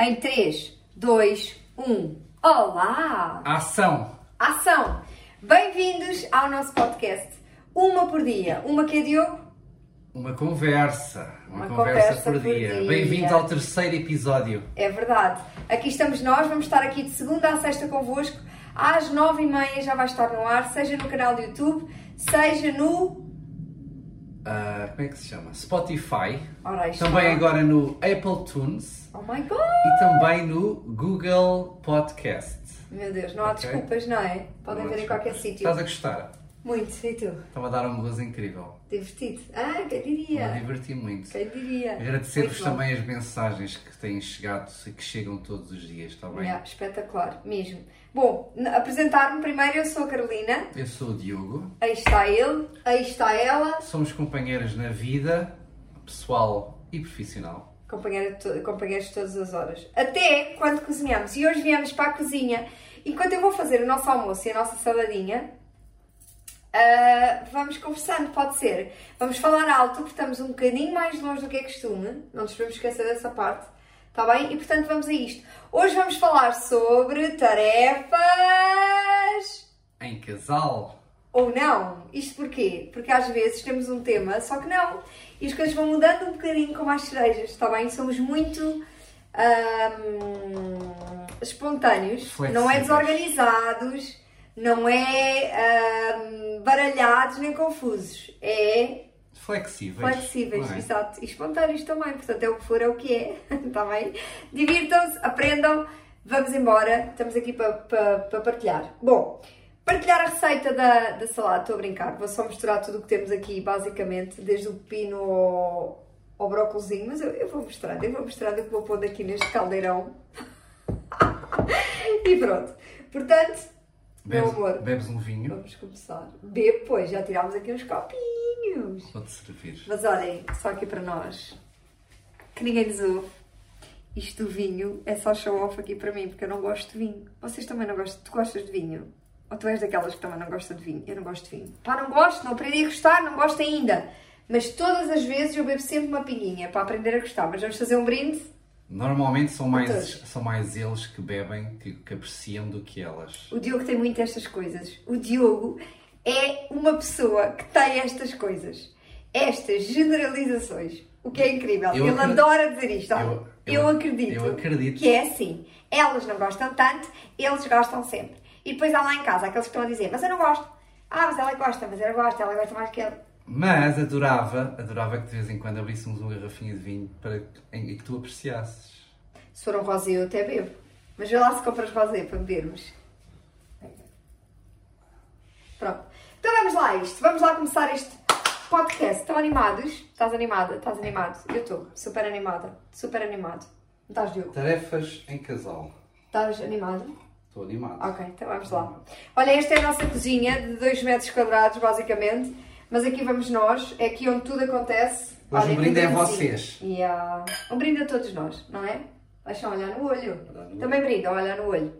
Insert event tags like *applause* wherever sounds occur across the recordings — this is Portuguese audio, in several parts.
Em 3, 2, 1. Olá! Ação! Ação! Bem-vindos ao nosso podcast. Uma por dia. Uma que é Diogo? Uma conversa. Uma, Uma conversa, conversa por, por dia. dia. Bem-vindo ao terceiro episódio. É verdade. Aqui estamos nós, vamos estar aqui de segunda a sexta convosco. Às nove e meia já vai estar no ar, seja no canal do YouTube, seja no... Ah, como é que se chama? Spotify. Ora. Também agora no Apple Tunes Oh my God! e também no Google Podcast. Meu Deus, não há Ok. desculpas, não é? Podem Não ver em qualquer sítio. Estás a gostar? Muito, e tu? Estava a dar um gozo incrível. Divertido. Ah, quem Me diria? diverti muito. Quem diria? Agradecer-vos também as mensagens que têm chegado e que chegam todos os dias, está bem? Yeah, espetacular, mesmo. Bom, apresentar-me primeiro, eu sou a Carolina, Eu sou o Diogo. aí está ele, aí está ela, Somos companheiras na vida, pessoal e profissional. companheira de to- companheiros de todas as horas. Até quando cozinhamos. E hoje viemos para a cozinha. Enquanto eu vou fazer o nosso almoço e a nossa saladinha, ah, vamos conversando, pode ser. Vamos falar alto, porque estamos um bocadinho mais longe do que é costume. Não nos podemos esquecer dessa parte. Está bem? E portanto vamos a isto. Hoje vamos falar sobre tarefas. Em casal. Ou não. Isto porquê? Porque às vezes temos um tema, só que não. E as coisas vão mudando um bocadinho como as cerejas, está bem? Somos muito ahm, espontâneos, Flexíveis. não é desorganizados, não é ahm, baralhados nem confusos. É Flexíveis. flexíveis, é? exato. E espontâneos também, portanto é o que for, é o que é, está *laughs* bem? Divirtam-se, aprendam, vamos embora, estamos aqui para, para, para partilhar. Bom, partilhar a receita da, da salada, estou a brincar, vou só misturar tudo o que temos aqui, basicamente, desde o pepino ao, ao mas eu, eu vou mostrando, eu vou mostrando o que vou pôr aqui neste caldeirão. *laughs* e pronto, portanto, meu Bebes, amor, bebes um vinho, vamos começar. Bebo, pois, já tirámos aqui uns copinhos. vou-te servir. Mas olhem, só aqui para nós, que ninguém nos ouve, isto do vinho é só show off aqui para mim, porque eu não gosto de vinho. Vocês também não gostam? Tu gostas de vinho? Ou tu és daquelas que também não gosta de vinho? Eu não gosto de vinho. Pá, não gosto, não aprendi a gostar, não gosto ainda. Mas todas as vezes eu bebo sempre uma pinguinha para aprender a gostar. Mas vamos fazer um brinde? Normalmente são mais, Todos. são mais eles que bebem, que, que apreciam do que elas. O Diogo tem muito estas coisas. O Diogo é uma pessoa que tem estas coisas. Estas generalizações. O que é incrível. Eu Ele acredito- adora dizer isto. Eu- Eu, eu- acredito, eu acredito. que é assim. Elas não gostam tanto, eles gostam sempre. E depois há lá em casa aqueles que estão a dizer, mas eu não gosto. Ah, mas ela gosta, mas eu gosto, ela gosta mais que ele. Mas adorava, adorava que de vez em quando abríssemos uma garrafinha de vinho para que, em, em que tu apreciasses. Se for um rosé, eu até bebo. Mas vê lá se compras rosé para bebermos. Pronto. Então vamos lá isto. Vamos lá começar este podcast. Estão animados? Estás animada? Estás animado? Eu estou. Super animada. Super animado. Não estás, Diogo? Tarefas em casal. Estás animado? Estou animado. Ok, então vamos lá. Olha, esta é a nossa cozinha de 2 metros quadrados, basicamente. Mas aqui vamos nós. É aqui onde tudo acontece. Hoje Olha, o brinde é brindezinho. vocês. Yeah. Um brinde a todos nós, não é? Deixam olhar no olho. No Também brindam, olhar no olho.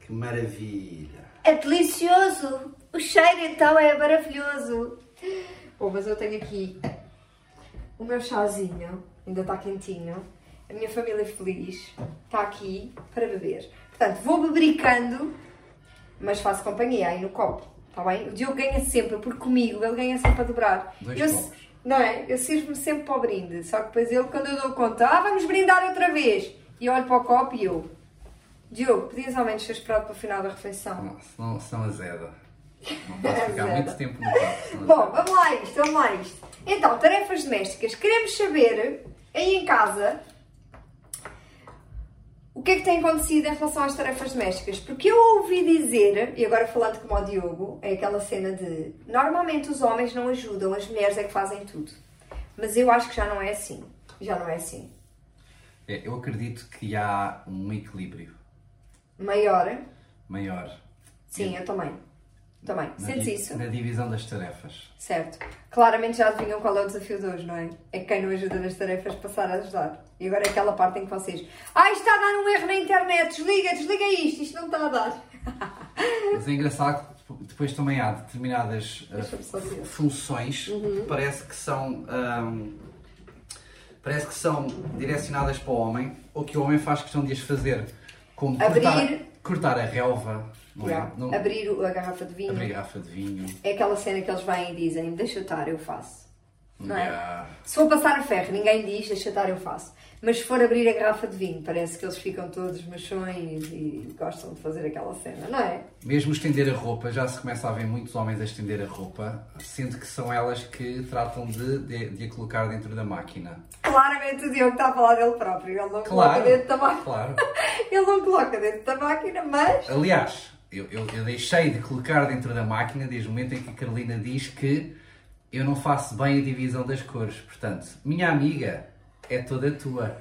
Que maravilha! É delicioso! O cheiro então é maravilhoso! Bom, mas eu tenho aqui o meu chazinho, ainda está quentinho. A minha família feliz está aqui para beber. Portanto, vou bebericando, mas faço companhia aí no copo, está bem? O Diogo ganha sempre, porque comigo ele ganha sempre a dobrar. Dois eu, copos. Não é? Eu sirvo-me sempre para o brinde, só que depois ele, quando eu dou conta, ah, vamos brindar outra vez! E olho para o copo e eu, Diogo, podias ao menos ter esperado para o final da refeição? Não, senão, senão azeda. Não *laughs* posso ficar muito tempo no copo. Bom, vamos lá a isto, vamos lá a isto. Então, tarefas domésticas. Queremos saber, aí em casa, que é que tem acontecido em relação às tarefas domésticas? Porque eu ouvi dizer, e agora falando como o Diogo, é aquela cena de normalmente os homens não ajudam, as mulheres é que fazem tudo. Mas eu acho que já não é assim. Já não é assim. É, eu acredito que há um equilíbrio Maior? maior Sim, eu também. Também. na, Sentes isso? na divisão das tarefas. Certo. Claramente já adivinham qual é o desafio de hoje, não é? É que quem não ajuda nas tarefas passar a ajudar. E agora é aquela parte em que vocês. Ah, isto está a dar um erro na internet, desliga, desliga isto, isto não está a dar. *laughs* Mas é engraçado depois também há determinadas uh, funções que parece que são ahm, parece que são direcionadas para o homem ou que o homem faz questão de as fazer como cortar, Abrir. cortar a relva não é? Não- Abrir a garrafa de vinho. abrir a garrafa de vinho É aquela cena que eles vêm e dizem, deixa estar, eu faço. Não é? Yeah. Se for passar a ferro, ninguém diz, deixa estar, eu faço. Mas se for abrir a garrafa de vinho, parece que eles ficam todos machões e gostam de fazer aquela cena, não é? Mesmo estender a roupa, já se começa a ver muitos homens a estender a roupa, sendo que são elas que tratam de, de, de a colocar dentro da máquina. Claramente o Diogo está a falar dele próprio. Ele não coloca Claro, dentro da máquina. claro. *laughs* Ele não coloca dentro da máquina, mas. Aliás, eu, eu, eu deixei de colocar dentro da máquina desde o momento em que a Carolina diz que eu não faço bem a divisão das cores. Portanto, minha amiga é toda tua.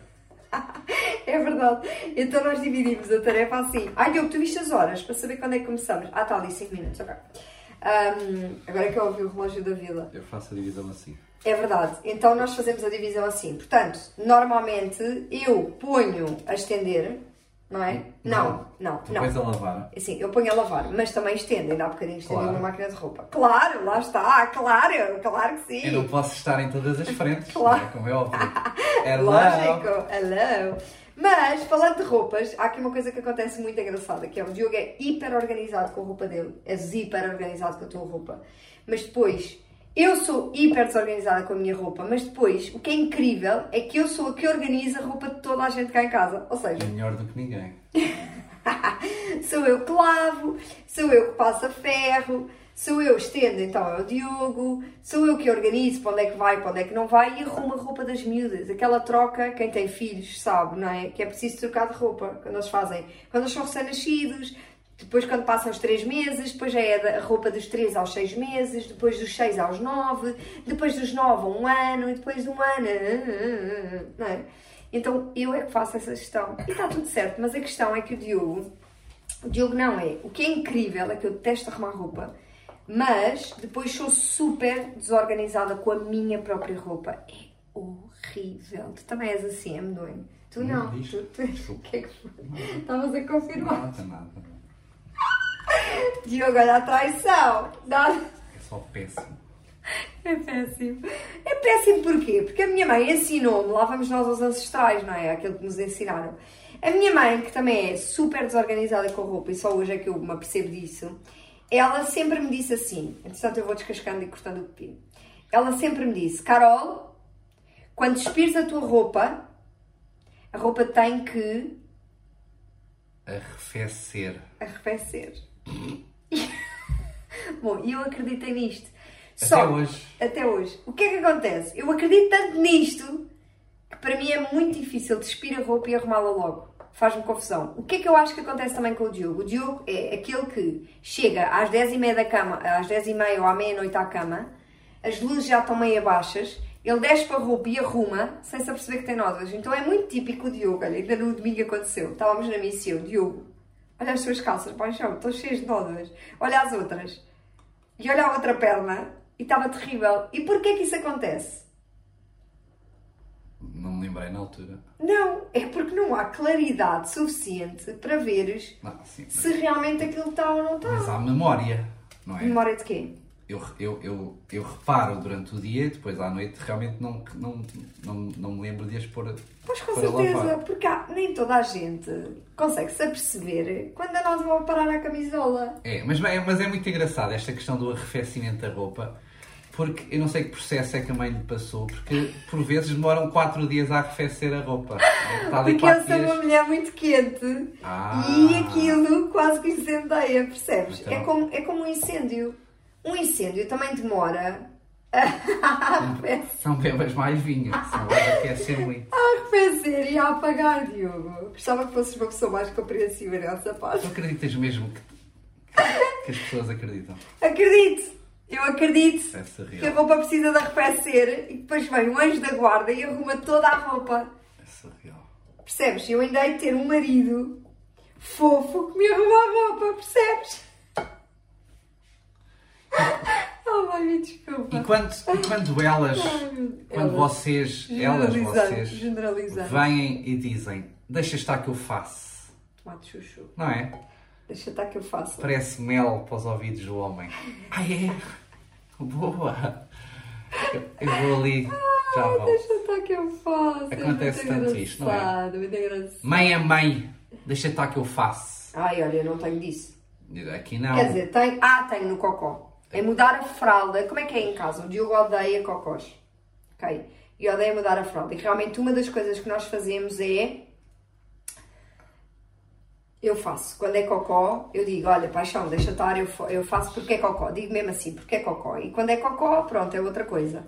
*laughs* É verdade. Então nós dividimos a tarefa assim. Ai, Diogo, tu viste as horas para saber quando é que começamos? Ah, está ali 5 minutos, ok. Ahm, agora é que eu ouvi o relógio da vila. Eu faço a divisão assim. É verdade. Então nós fazemos a divisão assim. Portanto, normalmente eu ponho a estender, não é? Não, não, não. Depois a lavar. Assim, eu ponho a lavar, mas também estendo, ainda há bocadinho estendi Claro. uma máquina de roupa. Claro, lá está, claro, claro que sim. Eu não posso estar em todas as frentes, *laughs* Claro. é? como é óbvio. *laughs* Hello. Lógico, hello. Mas, falando de roupas, há aqui uma coisa que acontece muito engraçada, que é o Diogo é hiper organizado com a roupa dele, é hiper organizado com a tua roupa. Mas depois, eu sou hiper desorganizada com a minha roupa, mas depois, o que é incrível é que eu sou a que organiza a roupa de toda a gente cá em casa. Ou seja, É melhor do que ninguém. *laughs* sou eu que lavo, sou eu que passo a ferro, sou eu que estendo, então é o Diogo, sou eu que organizo para onde é que vai, para onde é que não vai e arrumo a roupa das miúdas. Aquela troca, quem tem filhos sabe, não é? Que é preciso trocar de roupa quando eles fazem, quando eles são recém-nascidos. Depois, quando passam os 3 meses, depois já é a roupa dos 3 aos 6 meses, depois dos 6 aos 9, depois dos 9 a um ano, e depois de um ano. Não é? Então eu é que faço essa gestão. E está tudo certo, mas a questão é que o Diogo o Diogo não é. O que é incrível é que eu detesto arrumar roupa, mas depois sou super desorganizada com a minha própria roupa. É horrível. Tu também és assim, é medonho. Tu não. Não, diz. Tu, tu, o que é que foi? Estavas a confirmar. Nada, nada. *laughs* Diogo, olha a traição. Nada. É só péssimo. *laughs* É péssimo. É péssimo porquê? Porque a minha mãe ensinou-me, lá vamos nós aos ancestrais, não é? Aquilo que nos ensinaram. A minha mãe, que também é super desorganizada com roupa, e só hoje é que eu me apercebo disso, ela sempre me disse assim, entretanto eu vou descascando e cortando o pepino. Ela sempre me disse, Carol, quando despires a tua roupa, a roupa tem que Arrefecer. arrefecer. *laughs* Bom, e eu acreditei nisto. Até Só- hoje. Até hoje. O que é que acontece? Eu acredito tanto nisto que para mim é muito difícil despir a roupa e arrumá-la logo. Faz-me confusão. O que é que eu acho que acontece também com o Diogo? O Diogo é aquele que chega às 10h30 da cama, às 10h30 ou à meia-noite à cama, as luzes já estão meio baixas, ele desce para a roupa e arruma, sem se aperceber que tem nódoas. Então é muito típico o Diogo. Olha, ainda no domingo aconteceu. Estávamos na missão. Diogo, olha as suas calças, paixão, estão cheias de nódoas. Olha as outras. E olha a outra perna e estava terrível. E porquê que isso acontece? Não me lembrei na altura. Não, é porque não há claridade suficiente para veres Não, sim. Mas, se realmente aquilo está ou não mas está. há memória, não é? Memória de quê? Eu, eu, eu, eu reparo durante o dia e depois à noite realmente não, não, não, não me lembro de as pôr Pois com certeza, lavar. porque há- nem toda a gente consegue-se aperceber quando a nós vamos parar à camisola. É, mas, é- mas é muito engraçado esta questão do arrefecimento da roupa, porque eu não sei que processo é que a mãe lhe passou, porque por vezes demoram 4 dias a arrefecer a roupa. Está ali Porque eu 4 sou uma mulher muito quente Ah. e aquilo quase que incendeia, percebes? Então. É, como, é como um incêndio. Um incêndio também demora. *laughs* Não bebas mais vinho, senão aquecer muito. *laughs* A arrefecer e a apagar, Diogo. Gostava que fosses uma pessoa mais compreensiva nessa parte. Tu acreditas mesmo que, que as pessoas acreditam? Acredito! Eu acredito É que a roupa precisa de arrefecer e depois vem o anjo da guarda e arruma toda a roupa. É surreal. Percebes? Eu ainda hei de ter um marido fofo que me arruma a roupa, percebes? Me desculpa. E quando, e quando elas, Ai, quando Elas. vocês, elas, vocês, vêm e dizem, deixa estar que eu faço, Tomate chuchu. não é? Deixa estar que eu faço. Parece mel para os ouvidos do homem. Ai é? Boa! Eu, eu vou ali, já volto. Deixa estar que eu faço. É Acontece tanto isto, não é? Muito engraçado. Mãe é mãe, deixa estar que eu faço. Ai, olha, eu não tenho disso. Aqui não. Quer dizer, tem. Ah, tenho no cocó. É mudar a fralda. Como é que é em casa? O Diogo odeia cocós. Ok? E odeia mudar a fralda. E realmente uma das coisas que nós fazemos é. Eu faço. Quando é cocó, eu digo: olha, paixão, deixa estar, eu, fa- eu faço porque é cocó. Digo mesmo assim, porque é cocó. E quando é cocó, pronto, é outra coisa.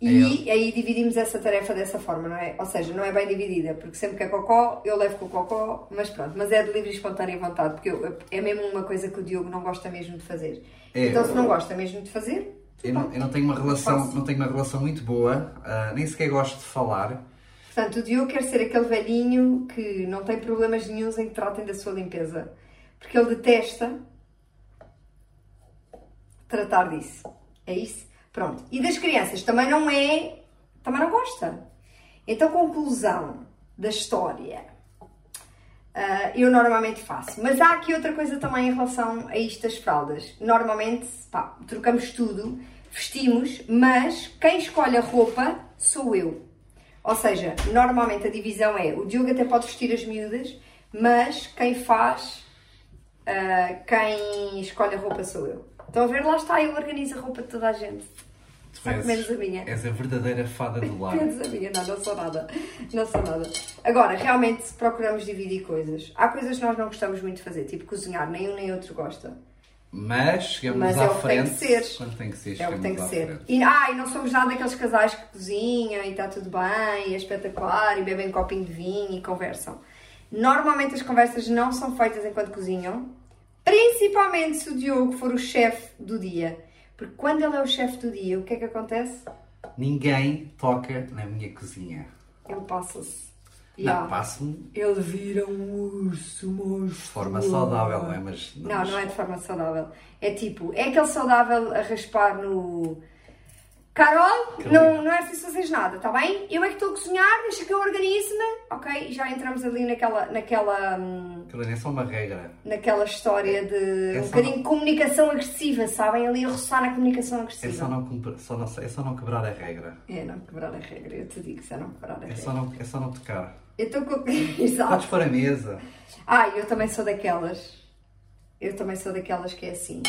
E aí dividimos essa tarefa dessa forma, não é? Ou seja, não é bem dividida, porque sempre que é cocó, eu levo com o cocó, mas pronto. Mas é de livre e espontânea vontade, porque eu- é mesmo uma coisa que o Diogo não gosta mesmo de fazer. É, então, se não gosta mesmo de fazer, Eu não, eu não tenho uma relação, não tenho uma relação muito boa, ah, nem sequer gosto de falar. Portanto, o Diogo quer ser aquele velhinho que não tem problemas nenhums em que tratem da sua limpeza. Porque ele detesta tratar disso. É isso? Pronto. E das crianças também não é. Também não gosta. Então, conclusão da história. Ah, eu normalmente faço. Mas há aqui outra coisa também em relação a isto das fraldas. Normalmente, pá, trocamos tudo, vestimos, mas quem escolhe a roupa sou eu. Ou seja, normalmente a divisão é o Diogo até pode vestir as miúdas, mas quem faz, ah, quem escolhe a roupa sou eu. Estão a ver? Lá está, eu organizo a roupa de toda a gente. Tu que menos a minha. és a verdadeira fada do lar. Menos a minha, não, não sou nada. Não sou nada. Agora, realmente procuramos dividir coisas. Há coisas que nós não gostamos muito de fazer, tipo cozinhar, nem um nem outro gosta. Mas chegamos Mas à é o que tem frente. que ser. Quando tem que ser, É o que chegamos tem que à ser. frente. E, ah, e não somos nada daqueles casais que cozinham e está tudo bem, e é espetacular, e bebem um copinho de vinho e conversam. Normalmente as conversas não são feitas enquanto cozinham, principalmente se o Diogo for o chefe do dia. Porque quando ele é o chefe do dia, o que é que acontece? Ninguém toca na minha cozinha. Ele passa-se. Não, Yeah. passo-me Ele vira um urso monstruoso. de forma saudável, não é? Mas, Não, não é de forma saudável. É tipo, é aquele saudável a raspar no. Carol, Que não, não é preciso fazeres nada, está bem? Eu é que estou a cozinhar, deixa que eu organizo-me, ok? E já entramos ali naquela, naquela, hum, Aquilo é só uma regra. naquela história de É um bocadinho de comunicação agressiva, sabem? Ali a roçar na comunicação É agressiva. só não, só não, é só não quebrar a regra. É não quebrar a regra, eu te digo, se é não quebrar a É regra. só não, é só não tocar. Eu estou com. *laughs* Exato. Podes pôr a mesa. Ah, eu também sou daquelas. Eu também sou daquelas que é assim.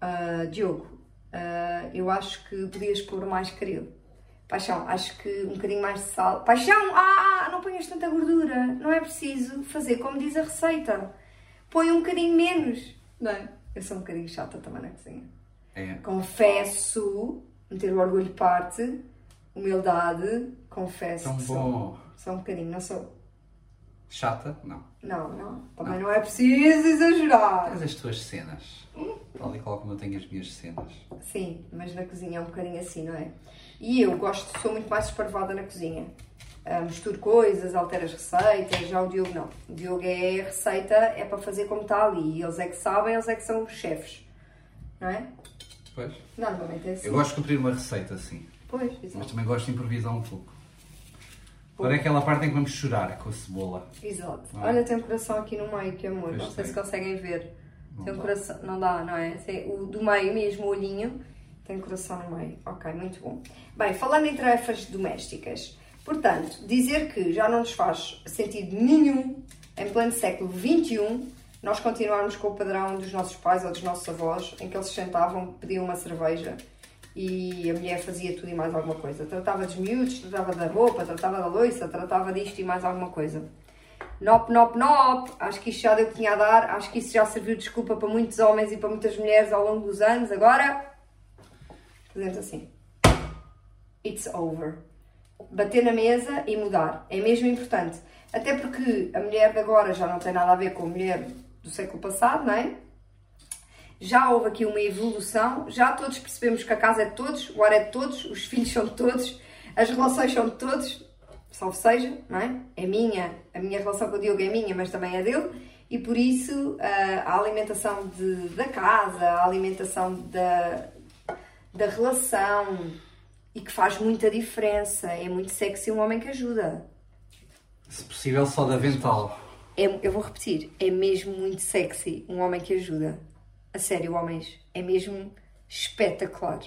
Ah, Diogo, ah, eu acho que podias pôr mais caril. Paixão, acho que um bocadinho mais de sal. Paixão, ah, não ponhas tanta gordura. Não é preciso fazer como diz a receita. Põe um bocadinho menos. Não é? Eu sou um bocadinho chata também na cozinha. É. Confesso, meter o orgulho de parte, humildade, confesso. Tão que sou- bom. Sou um bocadinho, não sou. Chata? Não. Não, não. Também não é preciso exagerar. Tens as tuas cenas. Tal e qual como eu tenho as minhas cenas. Sim, mas na cozinha é um bocadinho assim, não é? E eu gosto, sou muito mais esparvada na cozinha. Ah, misturo coisas, altero as receitas, já o Diogo não. O Diogo é a receita, é para fazer como está ali. E eles é que sabem, eles é que são os chefes. Não é? Pois. Normalmente é assim. Eu gosto de cumprir uma receita assim. Pois, Mas exato. também gosto de improvisar um pouco. Agora é aquela parte em que vamos chorar com a cebola. Exato. É? Olha, tem um coração aqui no meio, que amor. Pois não sei tem. se conseguem ver. Não tem um dá. coração. Não dá, não é? O do meio mesmo, o olhinho, tem coração no meio. Ok, muito bom. Bem, falando em tarefas domésticas, portanto, dizer que já não nos faz sentido nenhum, em pleno século XXI, nós continuarmos com o padrão dos nossos pais ou dos nossos avós, em que eles se sentavam, pediam uma cerveja e a mulher fazia tudo e mais alguma coisa. Tratava dos miúdos, tratava da roupa, tratava da louça, tratava disto e mais alguma coisa. Nop, nop, nop. Acho que isto já deu que tinha a dar. Acho que isso já serviu de desculpa para muitos homens e para muitas mulheres ao longo dos anos. Agora, fazemos assim. It's over. Bater na mesa e mudar. É mesmo importante. Até porque a mulher de agora já não tem nada a ver com a mulher do século passado, não é? Já houve aqui uma evolução, já todos percebemos que a casa é de todos, o ar é de todos, os filhos são de todos, as relações são de todos, salvo seja, não é? É minha, a minha relação com o Diogo é minha, mas também é dele, e por isso ah, a alimentação de- da casa, a alimentação da, da relação, e que faz muita diferença, é muito sexy um homem que ajuda. Se possível, só de avental. é- eu vou repetir, é mesmo muito sexy um homem que ajuda. A sério, homens, é mesmo espetacular.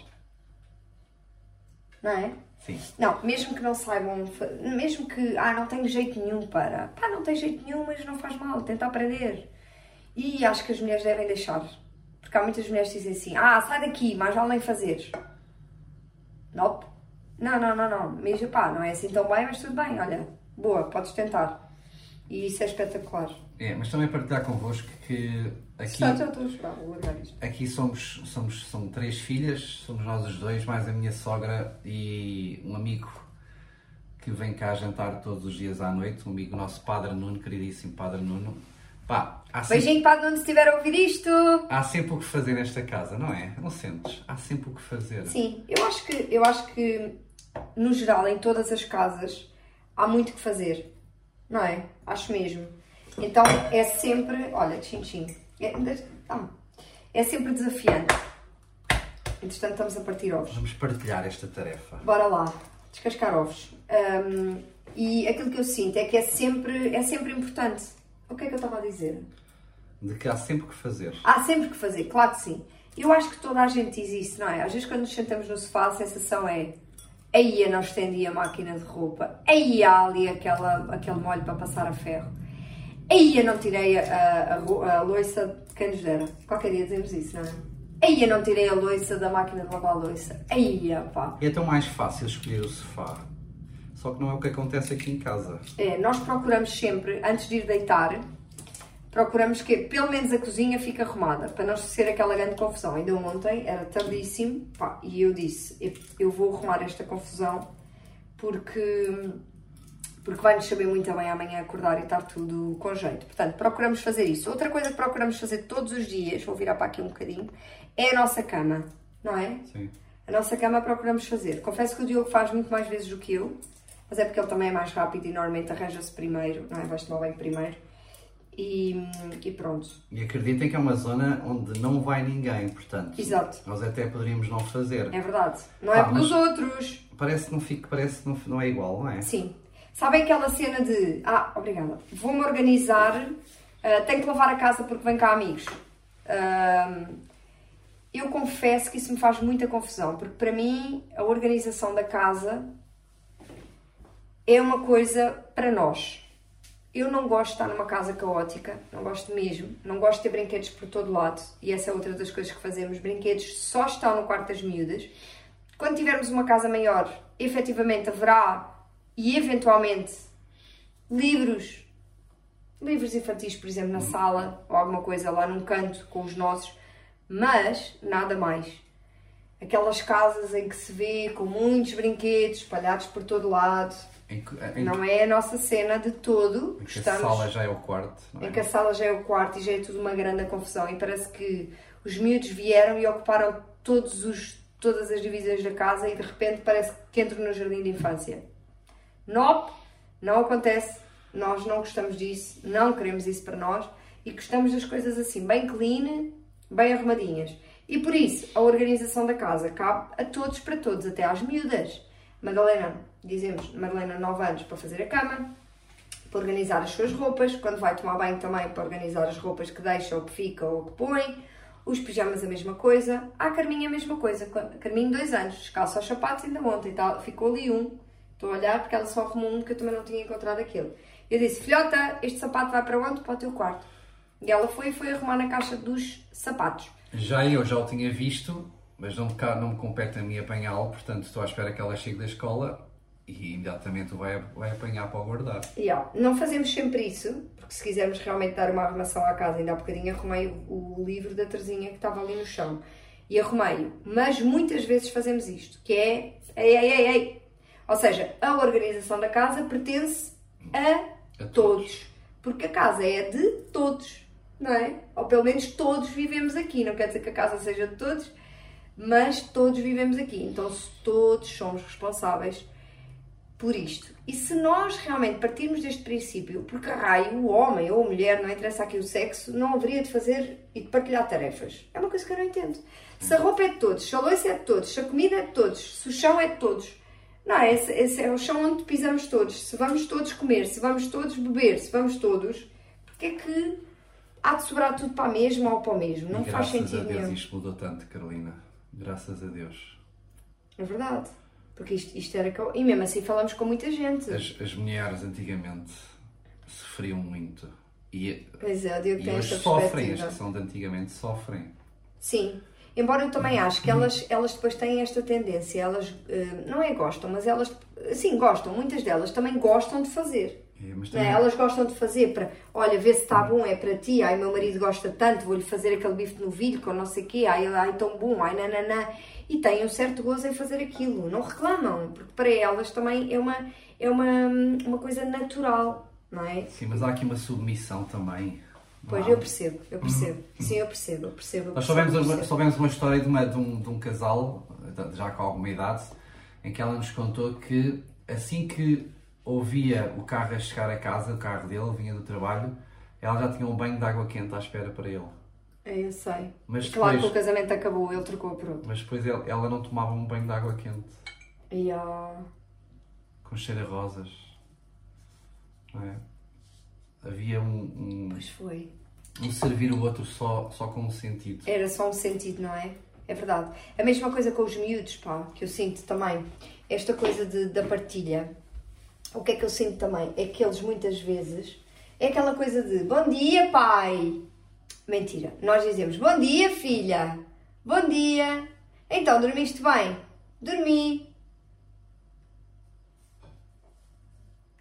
Não é? Sim. Não, mesmo que não saibam, mesmo que, ah, não tenho jeito nenhum para. Pá, não tem jeito nenhum, mas não faz mal, tenta aprender. E acho que as mulheres devem deixar. Porque há muitas mulheres que dizem assim, ah, sai daqui, mais vale nem fazeres. Nope. Não, não, não, não. Mesmo, pá, não é assim tão bem, mas tudo bem, olha, boa, podes tentar. E isso é espetacular. É, mas também partilhar convosco que aqui, Só já estou a chorar, vou largar isto. aqui somos, somos, são três filhas, somos nós os dois, mais a minha sogra e um amigo que vem cá jantar todos os dias à noite, um amigo nosso, Padre Nuno, queridíssimo Padre Nuno. Pá, há sempre, Beijinho para onde estiver a ouvir isto. há sempre o que fazer nesta casa, não é? Não sentes? Há sempre o que fazer. Sim, eu acho que, eu acho que no geral, em todas as casas, há muito que fazer. Não é? Acho mesmo. Então é sempre. Olha, tchim tchim. É, é sempre desafiante. Entretanto, estamos a partir ovos. Vamos partilhar esta tarefa. Bora lá, descascar ovos. Hum, e aquilo que eu sinto é que é sempre, é sempre importante. O que é que eu estava a dizer? De que há sempre o que fazer. Há sempre que fazer, claro que sim. Eu acho que toda a gente diz isso, não é? Às vezes quando nos sentamos no sofá a sensação é aí eu não estendi a máquina de roupa, aí há ali aquela, aquele molho para passar a ferro, aí eu não tirei a, a, a, loiça de quem nos dera. Qualquer dia dizemos isso, não é? Aí eu não tirei a loiça da máquina de lavar a loiça. Aí, pá. É tão mais fácil escolher o sofá. Só que não é o que acontece aqui em casa. É, nós procuramos sempre, antes de ir deitar, procuramos que pelo menos a cozinha fique arrumada, para não ser aquela grande confusão. Ainda ontem, era tardíssimo, pá, e eu disse, eu vou arrumar esta confusão porque, porque vai-nos saber muito bem amanhã acordar e estar tudo com jeito. Portanto, procuramos fazer isso. Outra coisa que procuramos fazer todos os dias, vou virar para aqui um bocadinho, é a nossa cama, não é? Sim. A nossa cama procuramos fazer. Confesso que o Diogo faz muito mais vezes do que eu, mas é porque ele também é mais rápido e normalmente arranja-se primeiro, não é? Vais tomar banho primeiro. E, e pronto. E acreditem que é uma zona onde não vai ninguém, portanto. Exato. Nós até poderíamos não fazer. É verdade. Não é pelos outros. Parece que não fica, parece não é igual, não é? Sim. Sabem aquela cena de ah, obrigada, vou-me organizar, ah, tenho que lavar a casa porque vem cá amigos. Ahm, eu confesso que isso me faz muita confusão, porque para mim a organização da casa é uma coisa para nós. Eu não gosto de estar numa casa caótica, não gosto mesmo. Não gosto de ter brinquedos por todo lado. E essa é outra das coisas que fazemos. Brinquedos só estão no quarto das miúdas. Quando tivermos uma casa maior, efetivamente haverá e eventualmente livros, livros infantis, por exemplo, na sala ou alguma coisa lá num canto com os nossos, mas nada mais. Aquelas casas em que se vê com muitos brinquedos espalhados por todo lado, Em que, em não que- é a nossa cena de todo. em que a Estamos sala já é o quarto, não é? em que a sala já é o quarto e já é tudo uma grande confusão e parece que os miúdos vieram e ocuparam todos os, todas as divisões da casa e de repente parece que entram no jardim de infância. Nope, não acontece, nós não gostamos disso, não queremos isso para nós e gostamos das coisas assim, bem clean, bem arrumadinhas. E por isso, a organização da casa cabe a todos, para todos, até às miúdas. Madalena, dizemos, Madalena 9 anos para fazer a cama, para organizar as suas roupas, quando vai tomar banho também para organizar as roupas que deixa ou que fica ou que põe, os pijamas a mesma coisa, a Carminha a mesma coisa, a Carminho dois anos, descalça os sapatos ainda ontem, tá? ficou ali um, estou a olhar porque ela só arrumou um que eu também não tinha encontrado aquele. Eu disse, filhota, este sapato vai para onde? Para o teu quarto. E ela foi e foi arrumar na caixa dos sapatos. Já eu já o tinha visto, mas não me, não me compete a mim apanhá-lo, portanto estou à espera que ela chegue da escola e imediatamente o vai, vai apanhar para o guardar. Yeah. Não fazemos sempre isso, porque se quisermos realmente dar uma arrumação à casa, ainda há bocadinho arrumei o, o livro da Terzinha que estava ali no chão. E arrumei-o. Mas muitas vezes fazemos isto, que é ei, ei, ei, ei. Ou seja, a organização da casa pertence a, A todos. Porque a casa é de todos, não é? Ou pelo menos todos vivemos aqui. Não quer dizer que a casa seja de todos, mas todos vivemos aqui. Então se todos somos responsáveis por isto. E se nós realmente partirmos deste princípio, porque raio, o homem ou a mulher, não interessa aqui o sexo, não haveria de fazer e de partilhar tarefas. É uma coisa que eu não entendo. Se a roupa é de todos, se a louça é de todos, se a comida é de todos, se o chão é de todos. Não, esse, esse é o chão onde pisamos todos. Se vamos todos comer, se vamos todos beber, se vamos todos. porque é que há de sobrar tudo para a mesma ou para o mesmo? Não faz graças sentido a Deus nenhum. isto mudou tanto, Carolina. Graças a Deus. É verdade. Porque isto, isto era. E mesmo assim falamos com muita gente. As, as mulheres antigamente sofriam muito. E, Pois é, o Diogo e hoje sofrem, as que são de antigamente sofrem. Sim. Embora eu também acho que elas, elas depois têm esta tendência, elas eh, não é gostam, mas elas, sim, gostam, muitas delas também gostam de fazer. É, é? também- Elas gostam de fazer para, olha, vê se está bom, é para ti, ai meu marido gosta tanto, vou-lhe fazer aquele bife de novilho com não sei o quê, ai, ai tão bom, ai nananã. E têm um certo gozo em fazer aquilo, não reclamam, porque para elas também é uma, é uma, uma coisa natural, não é? Sim, mas há aqui uma submissão também. Pois há? eu percebo, eu percebo, sim, eu percebo, eu percebo. eu Nós soubemos, percebo. soubemos uma história de, uma- de um, de um casal, já com alguma idade, em que ela nos contou que assim que ouvia o carro a chegar a casa, o carro dele, vinha do trabalho, ela já tinha um banho de água quente à espera para ele. É, eu sei. Mas claro depois- que o casamento acabou, ele trocou por outro. Mas depois ele- ela não tomava um banho de água quente, E, ah, com cheiro a rosas. Não é? Havia um, um, pois foi. Um servir o outro só, só com um sentido. Era só um sentido, não é? É verdade. A mesma coisa com os miúdos, pá, que eu sinto também. Esta coisa de, da partilha. O que é que eu sinto também? É que eles muitas vezes. É aquela coisa de bom dia, pai. Mentira. Nós dizemos bom dia, filha. Bom dia. Então, dormiste bem? Dormi.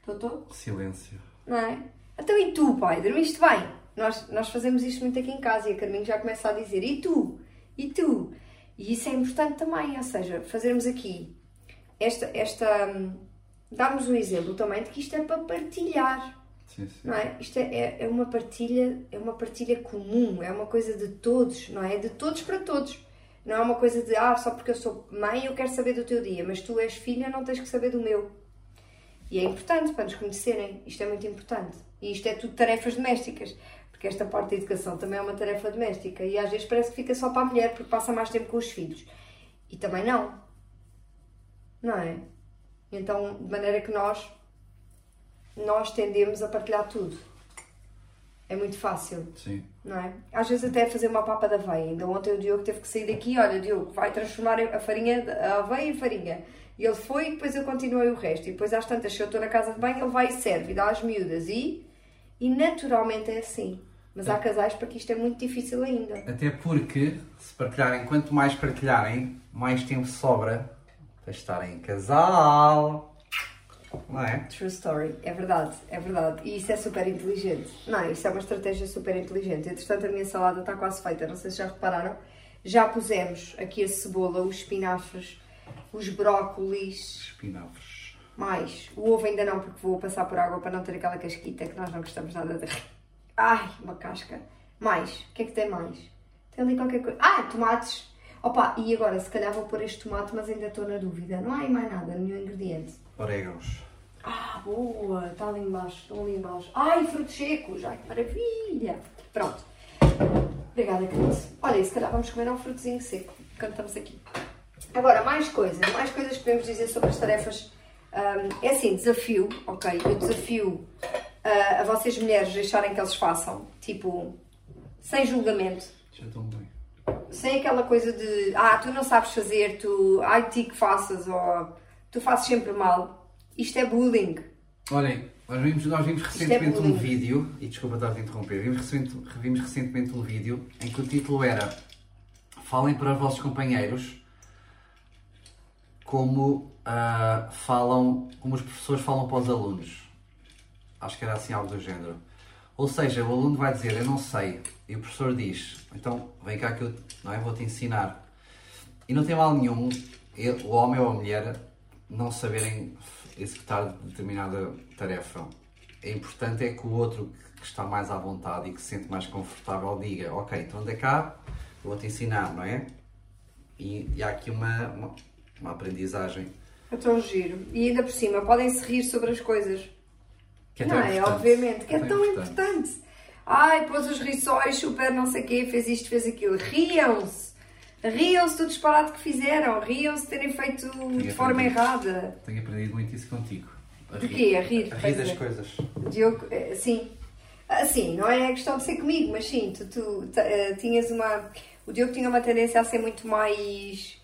Tô, Silêncio. não é? Então e tu, pai? Dormiste bem? Nós, nós fazemos isto muito aqui em casa e a Carminho já começa a dizer e tu? E tu? E isso é importante também, ou seja, fazermos aqui esta, esta hum, darmos um exemplo também de que isto é para partilhar, Sim, sim. não é? Isto é, é, é uma partilha, é uma partilha comum, é uma coisa de todos, não é? De todos para todos. Não é uma coisa de, ah, só porque eu sou mãe eu quero saber do teu dia, mas tu és filha não tens que saber do meu. E é importante para nos conhecerem, isto é muito importante. E isto é tudo tarefas domésticas, porque esta parte da educação também é uma tarefa doméstica e às vezes parece que fica só para a mulher porque passa mais tempo com os filhos. E também não. Não é? Então, de maneira que nós nós tendemos a partilhar tudo. É muito fácil, Sim. não é? Às vezes até fazer uma papa da aveia. Ainda ontem o Diogo teve que sair daqui, olha, Diogo, vai transformar a farinha, a aveia em farinha. E ele foi e depois eu continuei o resto. E depois às tantas, se eu estou na casa de banho, ele vai e serve e dá às miúdas. E, e naturalmente é assim. Mas há casais para que isto é muito difícil ainda. Até porque, se partilharem, quanto mais partilharem, mais tempo sobra para estarem em casal. Não é? True story, é verdade, é verdade. E isso é super inteligente. Não, isso é uma estratégia super inteligente. Entretanto, a minha salada está quase feita, não sei se já repararam. Já pusemos aqui a cebola, os espinafres, os brócolis, Espinafres. Mais. O ovo ainda não, porque vou passar por água para não ter aquela casquita que nós não gostamos nada de. Ai, uma casca. Mais. O que é que tem mais? Tem ali qualquer coisa. Ah, tomates. Opa, e agora se calhar vou pôr este tomate, mas ainda estou na dúvida. Não há aí mais nada, nenhum ingrediente. Orégãos. Ah, boa! Está ali embaixo, estão ali embaixo. Ai, frutos secos! Ai, que maravilha! Pronto. Obrigada, querido. Olha, se calhar vamos comer um frutozinho seco, quando estamos aqui. Agora, mais coisas. Mais coisas que podemos dizer sobre as tarefas. Ahm, é assim, desafio, ok? Eu desafio ah, a vocês mulheres deixarem que eles façam. Tipo, sem julgamento. Já estão bem. Sem aquela coisa de, ah, tu não sabes fazer, tu, ai, ti que faças, ou tu fazes sempre mal. Isto é bullying. Olhem, nós vimos, nós vimos é recentemente um bullying. vídeo, e desculpa estar a interromper, vimos, recente- revimos recentemente um vídeo em que o título era Falem para os vossos companheiros como ah, falam, como os professores falam para os alunos. Acho que era assim algo do género. Ou seja, o aluno vai dizer, eu não sei, e o professor diz, então vem cá que eu não é, vou-te ensinar. E não tem mal nenhum ele- o homem ou a mulher não saberem executar determinada tarefa. É importante é que o outro que está mais à vontade e que se sente mais confortável diga, ok, então anda cá, vou-te ensinar, não é? E, e há aqui uma, uma, uma aprendizagem É tão giro. E ainda por cima, podem-se rir sobre as coisas. que é não é? importante. Obviamente, que é Tão tão importante. Ai, pôs os riçóis, super não sei o quê, fez isto, fez aquilo. Riam-se. Riam-se do disparate que fizeram. Riam-se de terem feito de forma aprendido. errada. Tenho aprendido muito isso contigo. A De rir- quê? A rir, A rir das é. coisas. Diogo, eh, sim. Assim, não é questão de ser comigo, mas sim, tu, tu eh, tinhas uma. O Diogo tinha uma tendência a ser muito mais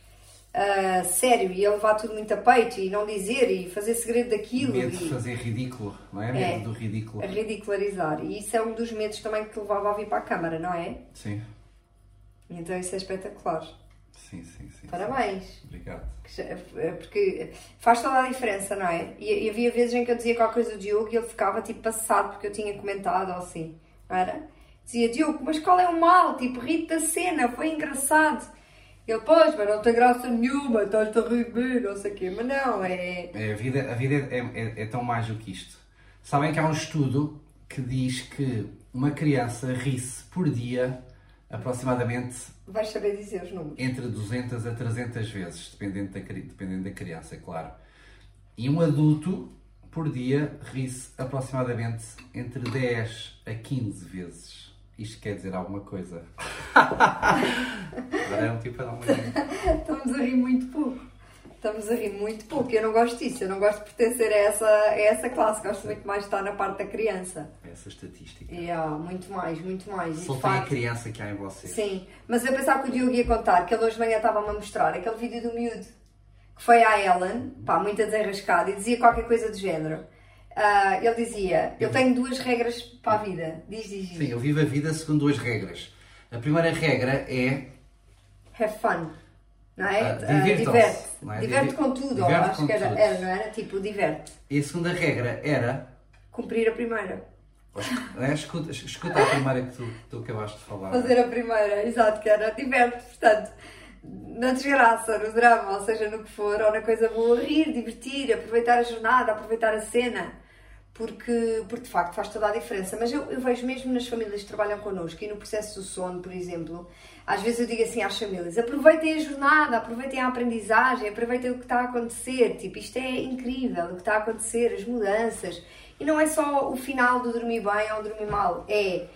ah, sério e a levar tudo muito a peito e não dizer e fazer segredo daquilo Medo de fazer ridículo, não é? É. Medo do ridículo. a ridicularizar. E isso é um dos medos também que te levava a vir para a câmara, não é? Sim, Então isso é espetacular. sim, sim, sim. Parabéns. sim. Obrigado. É Porque faz toda a diferença, não é? E, e havia vezes em que eu dizia qualquer coisa do Diogo e ele ficava tipo passado porque eu tinha comentado ou assim, não era? Dizia, Diogo, mas qual é o mal? Tipo, ri da cena, foi engraçado. Ele, pois, mas não tem graça nenhuma, estás-te a rir não sei o quê. Mas não, é... É, a vida, a vida é, é- é tão mais do que isto. Sabem que há um estudo que diz que uma criança ri-se por dia aproximadamente Vais saber dizer os números. entre 200 a 300 vezes, dependendo da, dependendo da criança, é claro. E um adulto, por dia, ri-se aproximadamente entre 10 a 15 vezes. Isto quer dizer alguma coisa. *laughs* Agora é um tipo a dar uma ideia. Estamos a rir muito pouco. Estamos a rir muito pouco. Eu não gosto disso. Eu não gosto de pertencer a essa, a essa classe. Gosto muito mais de estar na parte da criança. Essa estatística. Há muito mais, muito mais. E, de Soltem a criança que há em vocês. Sim, mas eu pensava que o Diogo ia contar, que ele hoje de manhã estava-me a mostrar aquele vídeo do miúdo que foi à Ellen, pá, muito desenrascado, e dizia qualquer coisa do género. Ah, ele dizia: Eu tenho duas regras para a vida. Diz, diz, diz. Sim, eu vivo a vida segundo duas regras. A primeira regra é Have fun. Não é? Ah, Ah, divirtam-se, diverte. não é? Diverte com tudo, diverte acho com que era, tudo. era, não era? Tipo, diverte. e a segunda regra era Cumprir a primeira. é, escuta, escuta a primeira que tu, tu acabaste de falar. Fazer a primeira, exato, que era diverte, portanto, na desgraça, no drama, ou seja, no que for, ou na coisa boa, rir, divertir, aproveitar a jornada, aproveitar a cena, porque, porque de facto faz toda a diferença. Mas eu, eu vejo mesmo nas famílias que trabalham connosco e no processo do sono, por exemplo, às vezes eu digo assim às famílias: aproveitem a jornada, aproveitem a aprendizagem, aproveitem o que está a acontecer. Tipo, isto é incrível, o que está a acontecer, as mudanças. E não é só o final do dormir bem ou dormir mal, é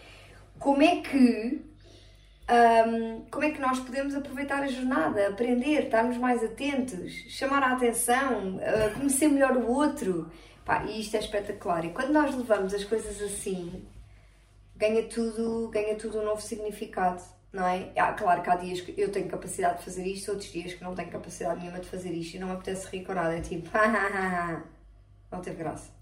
como é que Hum, como é que nós podemos aproveitar a jornada, aprender, estarmos mais atentos, chamar a atenção, uh, conhecer melhor o outro. Pá, e isto é espetacular. E quando nós levamos as coisas assim, ganha tudo, ganha tudo um novo significado, não é? Ah, claro que há dias que eu tenho capacidade de fazer isto, outros dias que não tenho capacidade nenhuma de fazer isto e não me apetece rir com nada. É tipo, *laughs* não teve graça.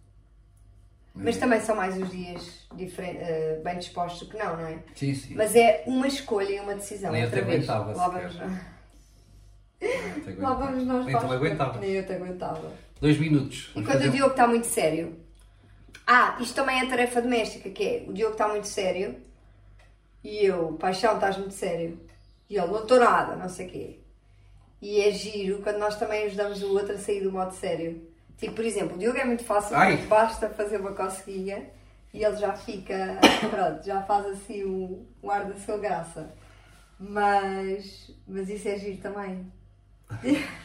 Mas também são mais os dias uh, bem dispostos que não, não é? Sim, sim. Mas é uma escolha e uma decisão. Nem eu te aguentava Lá vamos, te lá vamos nós Nem tu para me a aguentavas. Nem eu te aguentava. Dois minutos. E Vamos quando fazer- o Diogo está muito sério. Ah, isto também é tarefa doméstica, que é o Diogo está muito sério e eu, paixão, estás muito sério. E ele, não estou nada, não sei o quê. E é giro quando nós também ajudamos o outro a sair do modo sério. Tipo, por exemplo, o Diogo é muito fácil, Ai. porque basta fazer uma coceguinha e ele já fica, *coughs* pronto, já faz assim um, um ar da sua graça. Mas, mas isso é giro também. *laughs*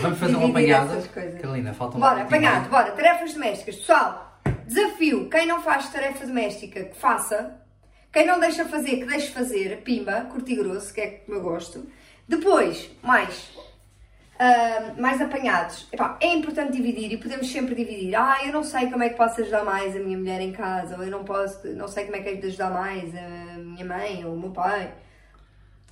Vamos fazer um essas coisas. Carolina, falta um Bora, apanhado, bora. Tarefas domésticas. Pessoal, desafio. Quem não faz tarefa doméstica, que faça. Quem não deixa fazer, que deixe fazer. Pimba, curto e grosso, que é como eu gosto. Depois, mais. ah, mais apanhados. Epá, é importante dividir e podemos sempre dividir. Ah, eu não sei como é que posso ajudar mais a minha mulher em casa, ou eu não posso, não sei como é que é de ajudar mais a minha mãe ou o meu pai.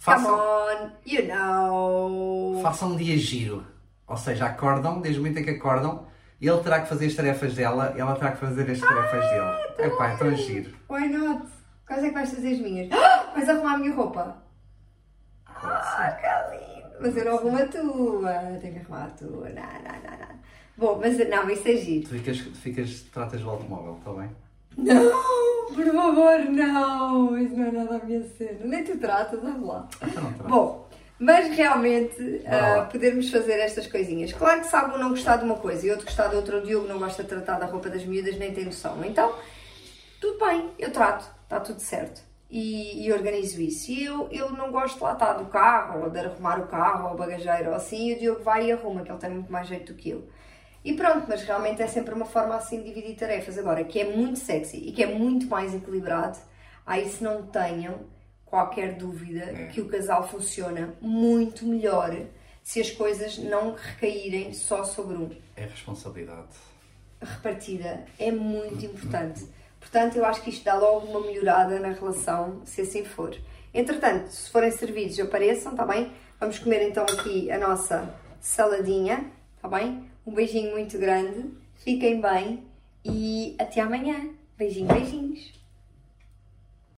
Come Façam, on, you know. façam um dia giro. Ou seja, acordam, desde o momento em que acordam, ele terá que fazer as tarefas dela e ela terá que fazer as tarefas Ah, dele. É pá, é tão giro. Why not? Quais é que vais fazer as minhas? *gasps* Ah, vais arrumar a minha roupa? Ah, que lindo! Mas eu não arrumo a tua. Tenho que arrumar a tua. Não, não, não, não. Bom, mas não, isso é giro. Tu ficas, ficas, tratas do automóvel, está bem? Não! Por favor, não! Isso não é nada a minha cena. Nem tu tratas, vamos lá. Trata. Bom, mas realmente Bora ah, podermos fazer estas coisinhas. Claro que se algum não gostar de uma coisa e outro gostar de outra, o Diogo não gosta de tratar da roupa das miúdas, nem tem noção. Então, tudo bem, eu trato, está tudo certo. E, e organizo isso. E eu, eu não gosto lá estar do carro, ou de arrumar o carro, ou o bagageiro, ou assim, e o Diogo vai e arruma, que ele tem muito mais jeito do que eu. E pronto, mas realmente é sempre uma forma assim de dividir tarefas. Agora, que é muito sexy e que é muito mais equilibrado, aí se não tenham qualquer dúvida hum. que o casal funciona muito melhor se as coisas não recaírem só sobre um. É responsabilidade. Repartida é muito hum, hum, importante. Portanto, eu acho que isto dá logo uma melhorada na relação, se assim for. Entretanto, se forem servidos, apareçam, está bem? Vamos comer então aqui a nossa saladinha, está bem? Um beijinho muito grande, fiquem bem e até amanhã. Beijinho, beijinhos.